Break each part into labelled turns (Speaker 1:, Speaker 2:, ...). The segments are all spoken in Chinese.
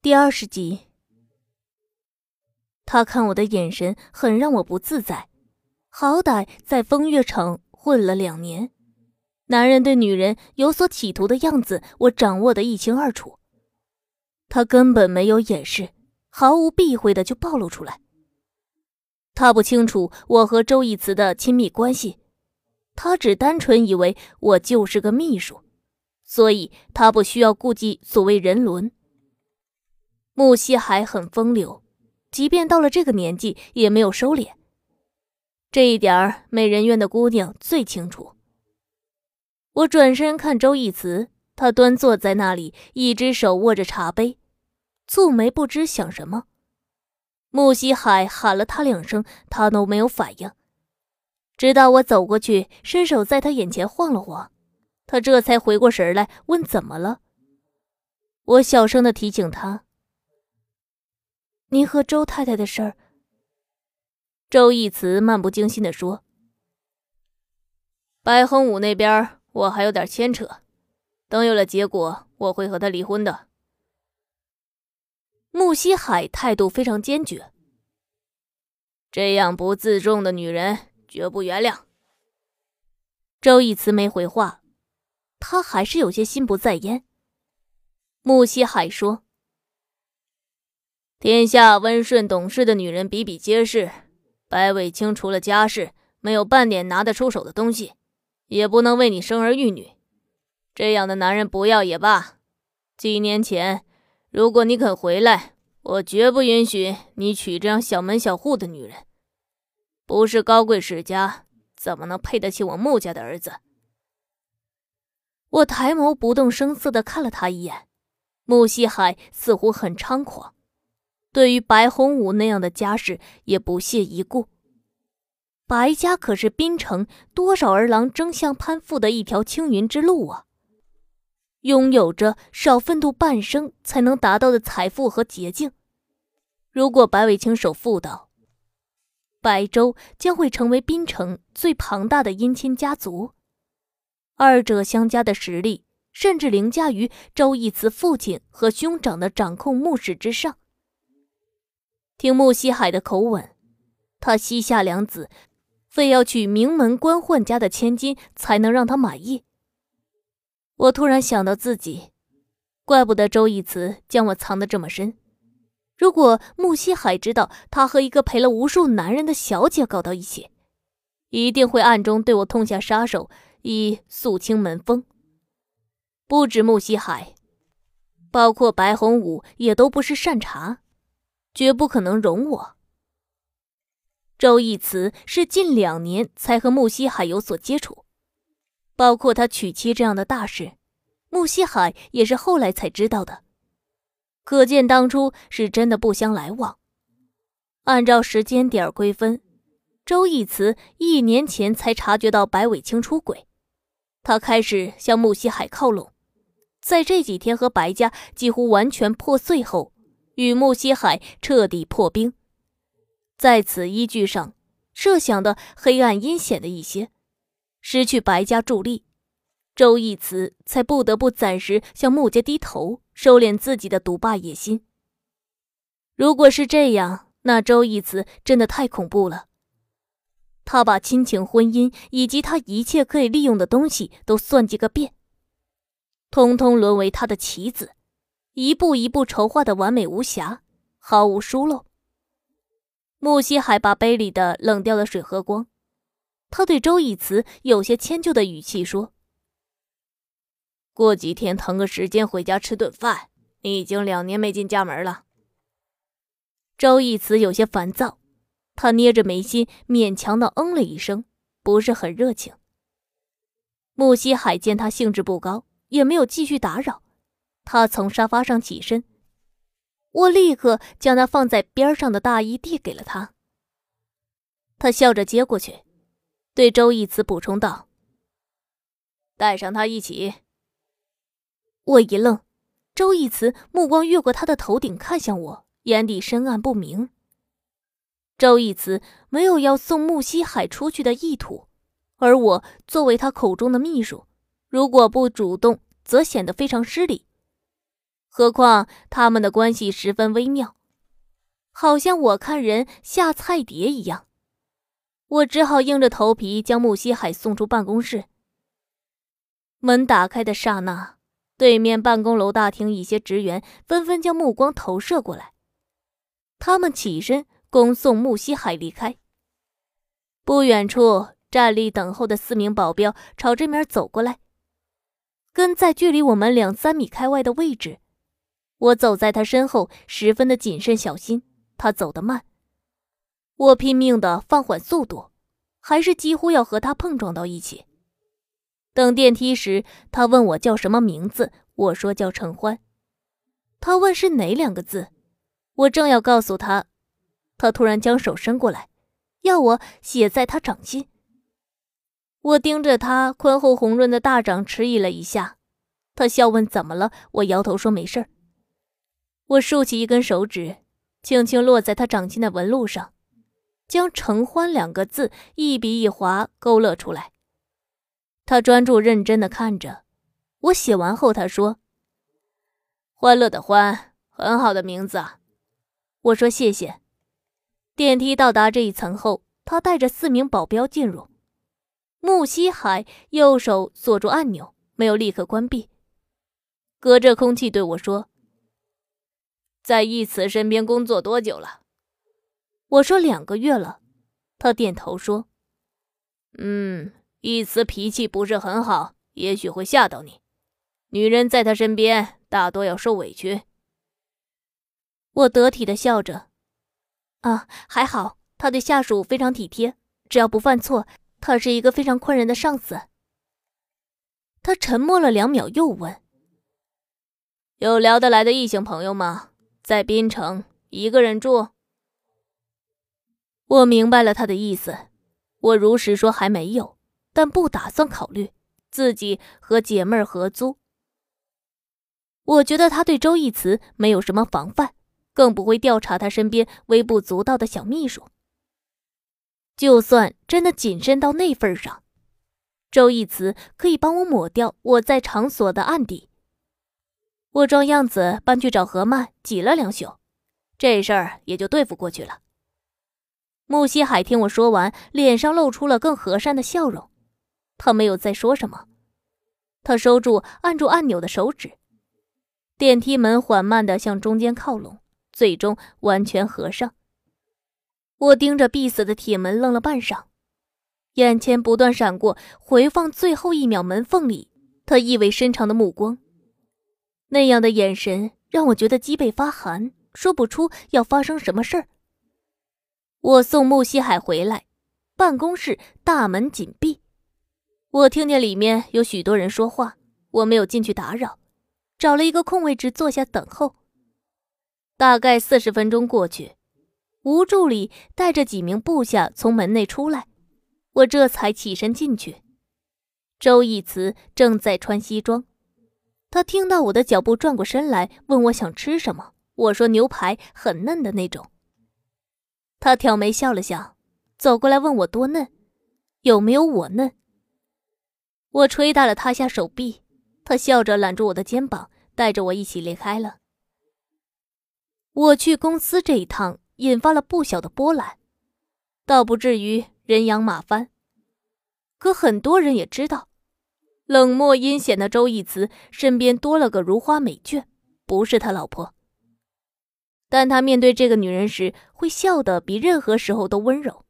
Speaker 1: 第二十集，他看我的眼神很让我不自在。好歹在风月城混了两年，男人对女人有所企图的样子，我掌握的一清二楚。他根本没有掩饰，毫无避讳的就暴露出来。他不清楚我和周义慈的亲密关系，他只单纯以为我就是个秘书，所以他不需要顾忌所谓人伦。穆西海很风流，即便到了这个年纪，也没有收敛。这一点儿，美人院的姑娘最清楚。我转身看周义慈，他端坐在那里，一只手握着茶杯，蹙眉不知想什么。穆西海喊了他两声，他都没有反应。直到我走过去，伸手在他眼前晃了晃，他这才回过神来，问怎么了。我小声的提醒他。您和周太太的事儿，周义慈漫不经心的说：“
Speaker 2: 白恒武那边我还有点牵扯，等有了结果，我会和他离婚的。”
Speaker 1: 穆西海态度非常坚决：“
Speaker 2: 这样不自重的女人，绝不原谅。”
Speaker 1: 周义慈没回话，他还是有些心不在焉。穆西海说。
Speaker 2: 天下温顺懂事的女人比比皆是，白伟清除了家世，没有半点拿得出手的东西，也不能为你生儿育女。这样的男人不要也罢。几年前，如果你肯回来，我绝不允许你娶这样小门小户的女人。不是高贵世家，怎么能配得起我穆家的儿子？
Speaker 1: 我抬眸不动声色地看了他一眼，穆西海似乎很猖狂。对于白洪武那样的家世也不屑一顾。白家可是滨城多少儿郎争相攀附的一条青云之路啊！拥有着少奋斗半生才能达到的财富和捷径。如果白伟清守妇道，白州将会成为滨城最庞大的姻亲家族。二者相加的实力，甚至凌驾于周义慈父亲和兄长的掌控墓室之上。听穆西海的口吻，他膝下两子，非要娶名门官宦家的千金才能让他满意。我突然想到自己，怪不得周义慈将我藏得这么深。如果穆西海知道他和一个陪了无数男人的小姐搞到一起，一定会暗中对我痛下杀手，以肃清门风。不止穆西海，包括白洪武也都不是善茬。绝不可能容我。周义慈是近两年才和穆西海有所接触，包括他娶妻这样的大事，穆西海也是后来才知道的。可见当初是真的不相来往。按照时间点归分，周义慈一年前才察觉到白伟清出轨，他开始向穆西海靠拢，在这几天和白家几乎完全破碎后。与穆西海彻底破冰，在此依据上设想的黑暗阴险的一些，失去白家助力，周义慈才不得不暂时向穆家低头，收敛自己的独霸野心。如果是这样，那周义慈真的太恐怖了。他把亲情、婚姻以及他一切可以利用的东西都算计个遍，通通沦为他的棋子。一步一步筹划的完美无瑕，毫无疏漏。木西海把杯里的冷掉的水喝光，他对周以慈有些迁就的语气说：“
Speaker 2: 过几天腾个时间回家吃顿饭。你已经两年没进家门了。”
Speaker 1: 周义慈有些烦躁，他捏着眉心，勉强的嗯了一声，不是很热情。木西海见他兴致不高，也没有继续打扰。他从沙发上起身，我立刻将那放在边上的大衣递给了他。他笑着接过去，对周义慈补充道：“
Speaker 2: 带上他一起。”
Speaker 1: 我一愣，周义慈目光越过他的头顶看向我，眼底深暗不明。周义慈没有要送穆西海出去的意图，而我作为他口中的秘书，如果不主动，则显得非常失礼。何况他们的关系十分微妙，好像我看人下菜碟一样。我只好硬着头皮将穆西海送出办公室。门打开的刹那，对面办公楼大厅一些职员纷纷将目光投射过来，他们起身恭送穆西海离开。不远处站立等候的四名保镖朝这面走过来，跟在距离我们两三米开外的位置。我走在他身后，十分的谨慎小心。他走得慢，我拼命的放缓速度，还是几乎要和他碰撞到一起。等电梯时，他问我叫什么名字，我说叫陈欢。他问是哪两个字，我正要告诉他，他突然将手伸过来，要我写在他掌心。我盯着他宽厚红润的大掌，迟疑了一下。他笑问怎么了，我摇头说没事儿。我竖起一根手指，轻轻落在他掌心的纹路上，将“承欢”两个字一笔一划勾勒出来。他专注认真的看着我，写完后他说：“欢乐的欢，很好的名字。”我说：“谢谢。”电梯到达这一层后，他带着四名保镖进入。穆西海右手锁住按钮，没有立刻关闭，隔着空气对我说：“在义慈身边工作多久了？”我说：“两个月了。”他点头说：“嗯。”一慈脾气不是很好，也许会吓到你。女人在他身边大多要受委屈。我得体的笑着，啊，还好，他对下属非常体贴，只要不犯错，他是一个非常宽仁的上司。他沉默了两秒，又问：“有聊得来的异性朋友吗？在滨城一个人住？”我明白了他的意思，我如实说还没有。但不打算考虑自己和姐妹合租。我觉得他对周义慈没有什么防范，更不会调查他身边微不足道的小秘书。就算真的谨慎到那份上，周义慈可以帮我抹掉我在场所的案底。我装样子搬去找何曼挤了两宿，这事儿也就对付过去了。穆西海听我说完，脸上露出了更和善的笑容。他没有再说什么，他收住按住按钮的手指，电梯门缓慢的向中间靠拢，最终完全合上。我盯着闭死的铁门愣了半晌，眼前不断闪过回放最后一秒门缝里他意味深长的目光，那样的眼神让我觉得脊背发寒，说不出要发生什么事儿。我送穆西海回来，办公室大门紧闭。我听见里面有许多人说话，我没有进去打扰，找了一个空位置坐下等候。大概四十分钟过去，吴助理带着几名部下从门内出来，我这才起身进去。周义慈正在穿西装，他听到我的脚步，转过身来问我想吃什么。我说牛排，很嫩的那种。他挑眉笑了笑，走过来问我多嫩，有没有我嫩。我捶打了他下手臂，他笑着揽住我的肩膀，带着我一起离开了。我去公司这一趟引发了不小的波澜，倒不至于人仰马翻。可很多人也知道，冷漠阴险的周义慈身边多了个如花美眷，不是他老婆。但他面对这个女人时，会笑得比任何时候都温柔。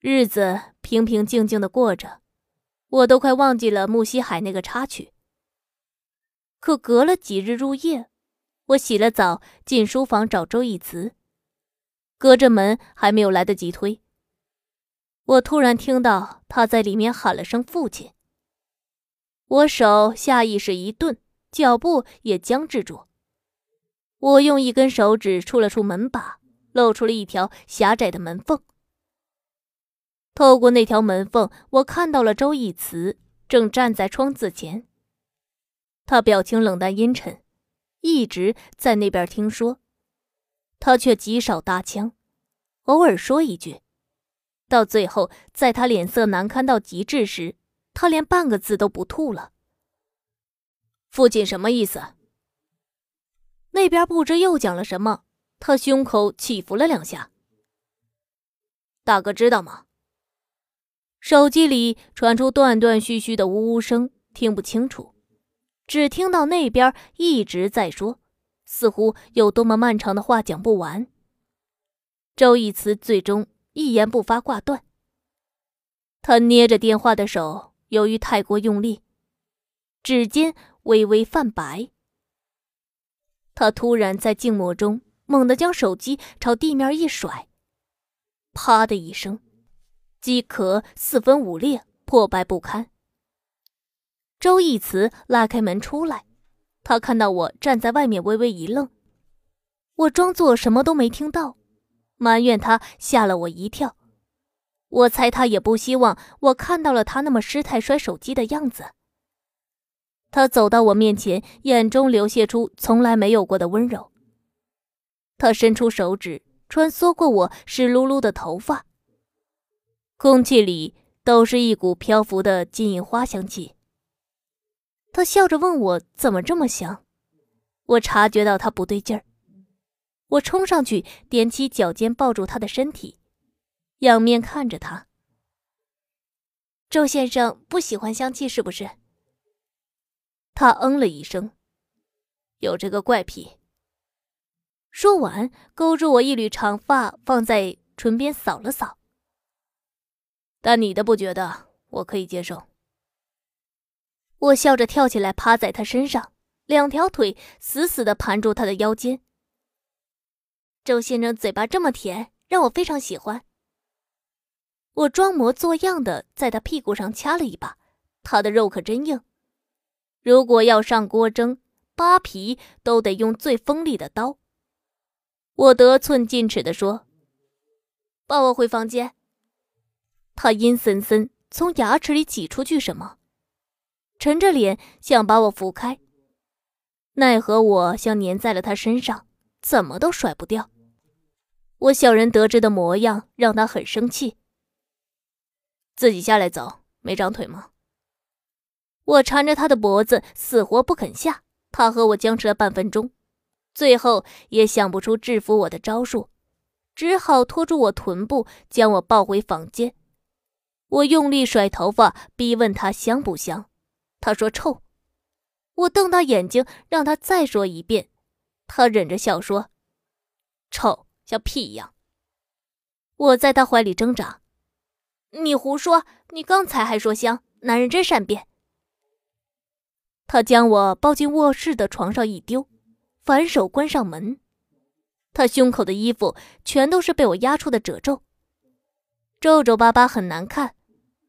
Speaker 1: 日子平平静静的过着。我都快忘记了木西海那个插曲。可隔了几日入夜，我洗了澡进书房找周义慈，隔着门还没有来得及推，我突然听到他在里面喊了声“父亲”。我手下意识一顿，脚步也僵滞住。我用一根手指触了触门把，露出了一条狭窄的门缝。透过那条门缝，我看到了周义慈正站在窗子前。他表情冷淡阴沉，一直在那边听说。他却极少搭腔，偶尔说一句。到最后，在他脸色难堪到极致时，他连半个字都不吐了。父亲什么意思？那边不知又讲了什么，他胸口起伏了两下。
Speaker 2: 大哥知道吗？
Speaker 1: 手机里传出断断续续的呜呜声，听不清楚，只听到那边一直在说，似乎有多么漫长的话讲不完。周义慈最终一言不发挂断。他捏着电话的手，由于太过用力，指尖微微泛白。他突然在静默中猛地将手机朝地面一甩，啪的一声，机壳四分五裂，破败不堪。周义慈拉开门出来，他看到我站在外面，微微一愣。我装作什么都没听到，埋怨他吓了我一跳。我猜他也不希望我看到了他那么失态摔手机的样子。他走到我面前，眼中流泻出从来没有过的温柔。他伸出手指，穿梭过我湿漉漉的头发，空气里都是一股漂浮的金银花香气。他笑着问我怎么这么香，我察觉到他不对劲儿，我冲上去踮起脚尖抱住他的身体。仰面看着他，周先生不喜欢香气是不是？他嗯了一声，有这个怪癖。说完，勾住我一缕长发，放在唇边扫了扫。但你的不觉得，我可以接受。我笑着跳起来，趴在他身上，两条腿死死的盘住他的腰间。周先生嘴巴这么甜，让我非常喜欢。我装模作样的在他屁股上掐了一把，他的肉可真硬。如果要上锅蒸，扒皮都得用最锋利的刀。我得寸进尺的说：“抱我回房间。”他阴森森从牙齿里挤出句什么，沉着脸想把我扶开，奈何我像粘在了他身上，怎么都甩不掉。我小人得志的模样让他很生气。自己下来走，没长腿吗？我缠着他的脖子，死活不肯下。他和我僵持了半分钟，最后也想不出制服我的招数，只好拖住我臀部，将我抱回房间。我用力甩头发，逼问他香不香。他说臭。我瞪大眼睛，让他再说一遍。他忍着笑说：“臭，像屁一样。”我在他怀里挣扎。你胡说！你刚才还说香，男人真善变。他将我抱进卧室的床上一丢，反手关上门。他胸口的衣服全都是被我压出的褶皱，皱皱巴巴，很难看。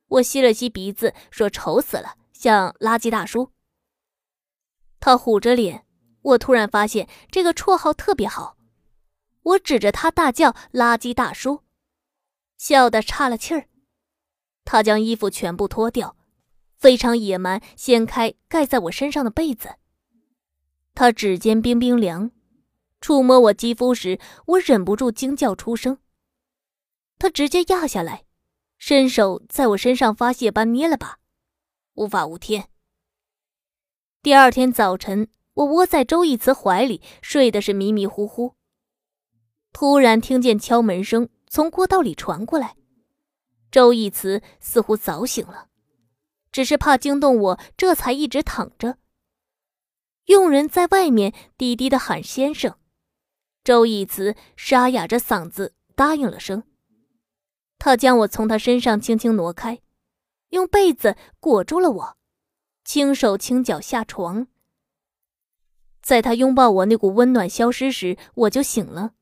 Speaker 1: 我吸了吸鼻子，说：“丑死了，像垃圾大叔。”他虎着脸。我突然发现这个绰号特别好。我指着他大叫：“垃圾大叔！”笑得岔了气儿。他将衣服全部脱掉，非常野蛮，掀开盖在我身上的被子。他指尖冰冰凉，触摸我肌肤时，我忍不住惊叫出声。他直接压下来，伸手在我身上发泄般捏了把，无法无天。第二天早晨，我窝在周义慈怀里，睡的是迷迷糊糊。突然听见敲门声从过道里传过来。周义慈似乎早醒了，只是怕惊动我，这才一直躺着。佣人在外面低低的喊：“先生。”周义慈沙哑着嗓子答应了声。他将我从他身上轻轻挪开，用被子裹住了我，轻手轻脚下床。在他拥抱我那股温暖消失时，我就醒了。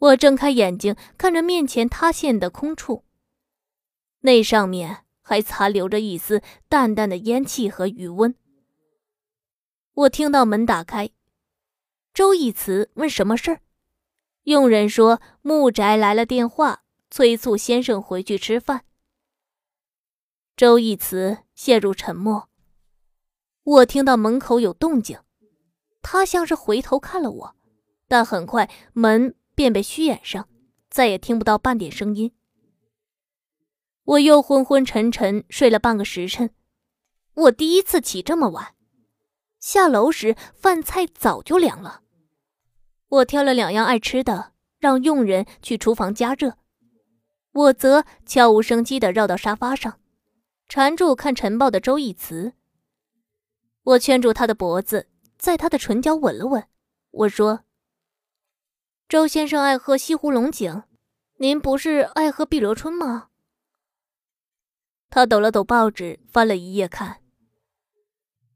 Speaker 1: 我睁开眼睛，看着面前塌陷的空处，那上面还残留着一丝淡淡的烟气和余温。我听到门打开，周义慈问什么事儿，佣人说木宅来了电话，催促先生回去吃饭。周义慈陷入沉默。我听到门口有动静，他像是回头看了我，但很快门。便被虚掩上，再也听不到半点声音。我又昏昏沉沉睡了半个时辰，我第一次起这么晚。下楼时饭菜早就凉了。我挑了两样爱吃的，让佣人去厨房加热。我则悄无声息地绕到沙发上，缠住看晨报的周逸慈。我圈住他的脖子，在他的唇角吻了吻。我说：“周先生爱喝西湖龙井，您不是爱喝碧螺春吗？”他抖了抖报纸，翻了一页看。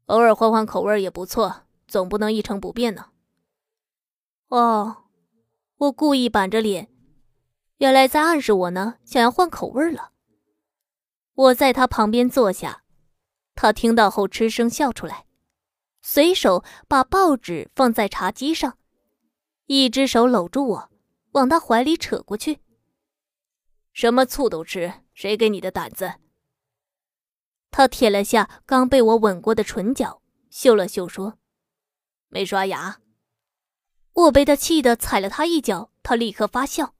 Speaker 2: 偶尔换换口味也不错，总不能一成不变呢。
Speaker 1: 哦，我故意板着脸，原来在暗示我呢，想要换口味了。我在他旁边坐下，他听到后嗤声笑出来，随手把报纸放在茶几上，一只手搂住我，往他怀里扯过去。
Speaker 2: 什么醋都吃，谁给你的胆子？
Speaker 1: 他舔了下刚被我吻过的唇角，嗅了嗅，说：“
Speaker 2: 没刷牙。”
Speaker 1: 我被他气得踩了他一脚，他立刻发笑。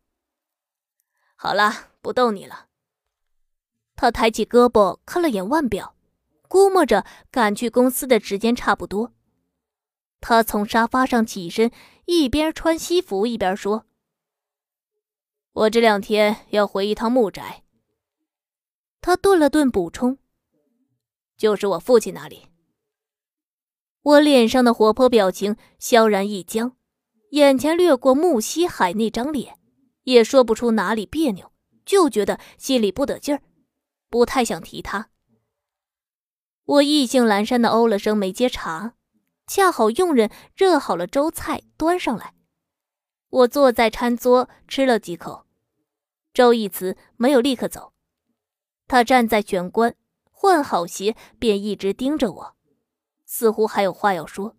Speaker 2: 好了，不逗你了。
Speaker 1: 他抬起胳膊看了眼腕表，估摸着赶去公司的时间差不多。他从沙发上起身，一边穿西服一边说：“
Speaker 2: 我这两天要回一趟木宅。”
Speaker 1: 他顿了顿，补充。
Speaker 2: 就是我父亲那里。
Speaker 1: 我脸上的活泼表情萧然一僵，眼前掠过穆西海那张脸，也说不出哪里别扭，就觉得心里不得劲儿，不太想提他。我意兴阑珊的哦了声，没接茬。恰好佣人热好了粥菜端上来，我坐在餐桌吃了几口。周义慈没有立刻走，他站在玄关。换好鞋，便一直盯着我，似乎还有话要说。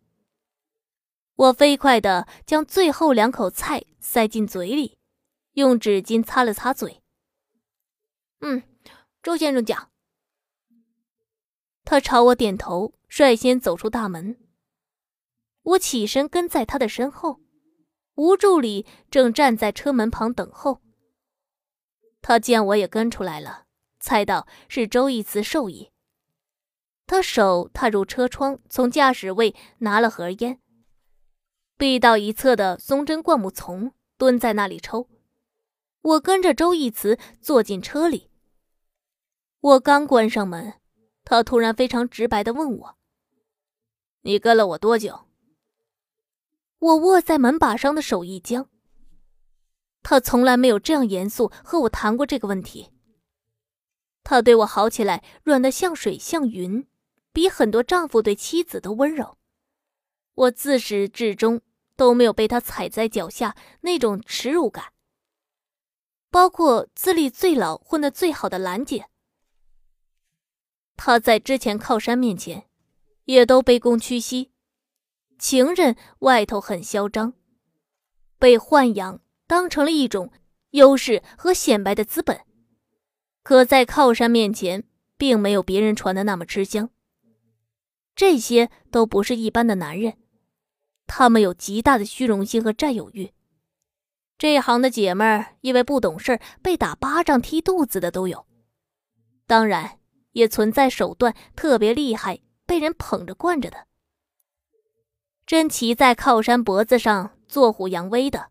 Speaker 1: 我飞快地将最后两口菜塞进嘴里，用纸巾擦了擦嘴。嗯，周先生讲。他朝我点头，率先走出大门。我起身跟在他的身后，吴助理正站在车门旁等候。他见我也跟出来了。猜到是周义慈授意，他手踏入车窗，从驾驶位拿了盒烟，避到一侧的松针灌木丛，蹲在那里抽。我跟着周义慈坐进车里。我刚关上门，他突然非常直白的问我：“
Speaker 2: 你跟了我多久？”
Speaker 1: 我握在门把上的手一僵。他从来没有这样严肃和我谈过这个问题。他对我好起来，软的像水像云，比很多丈夫对妻子都温柔。我自始至终都没有被他踩在脚下那种耻辱感。包括资历最老、混得最好的兰姐，她在之前靠山面前，也都卑躬屈膝。情人外头很嚣张，被豢养当成了一种优势和显摆的资本。可在靠山面前，并没有别人传的那么吃香。这些都不是一般的男人，他们有极大的虚荣心和占有欲。这行的姐妹儿因为不懂事儿被打巴掌、踢肚子的都有，当然也存在手段特别厉害、被人捧着惯着的。真骑在靠山脖子上做虎扬威的，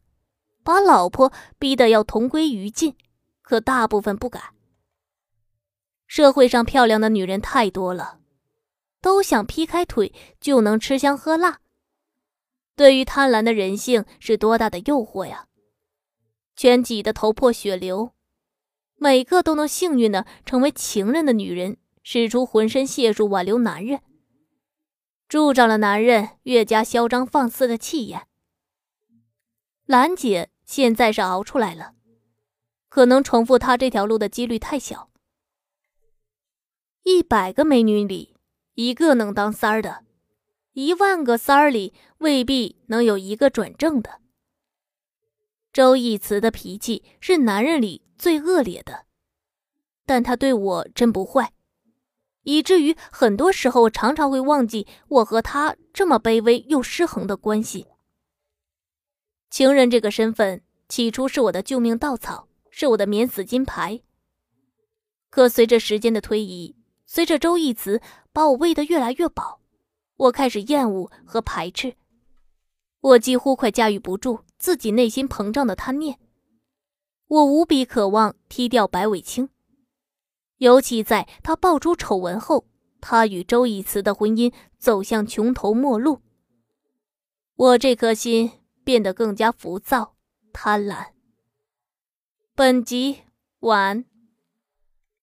Speaker 1: 把老婆逼得要同归于尽，可大部分不敢。社会上漂亮的女人太多了，都想劈开腿就能吃香喝辣。对于贪婪的人性是多大的诱惑呀！全挤得头破血流，每个都能幸运的成为情人的女人，使出浑身解数挽留男人，助长了男人越加嚣张放肆的气焰。兰姐现在是熬出来了，可能重复她这条路的几率太小。一百个美女里，一个能当三儿的；一万个三儿里，未必能有一个转正的。周易慈的脾气是男人里最恶劣的，但他对我真不坏，以至于很多时候常常会忘记我和他这么卑微又失衡的关系。情人这个身份，起初是我的救命稻草，是我的免死金牌。可随着时间的推移，随着周义慈把我喂得越来越饱，我开始厌恶和排斥。我几乎快驾驭不住自己内心膨胀的贪念。我无比渴望踢掉白伟清，尤其在他爆出丑闻后，他与周以慈的婚姻走向穷途末路。我这颗心变得更加浮躁、贪婪。本集完。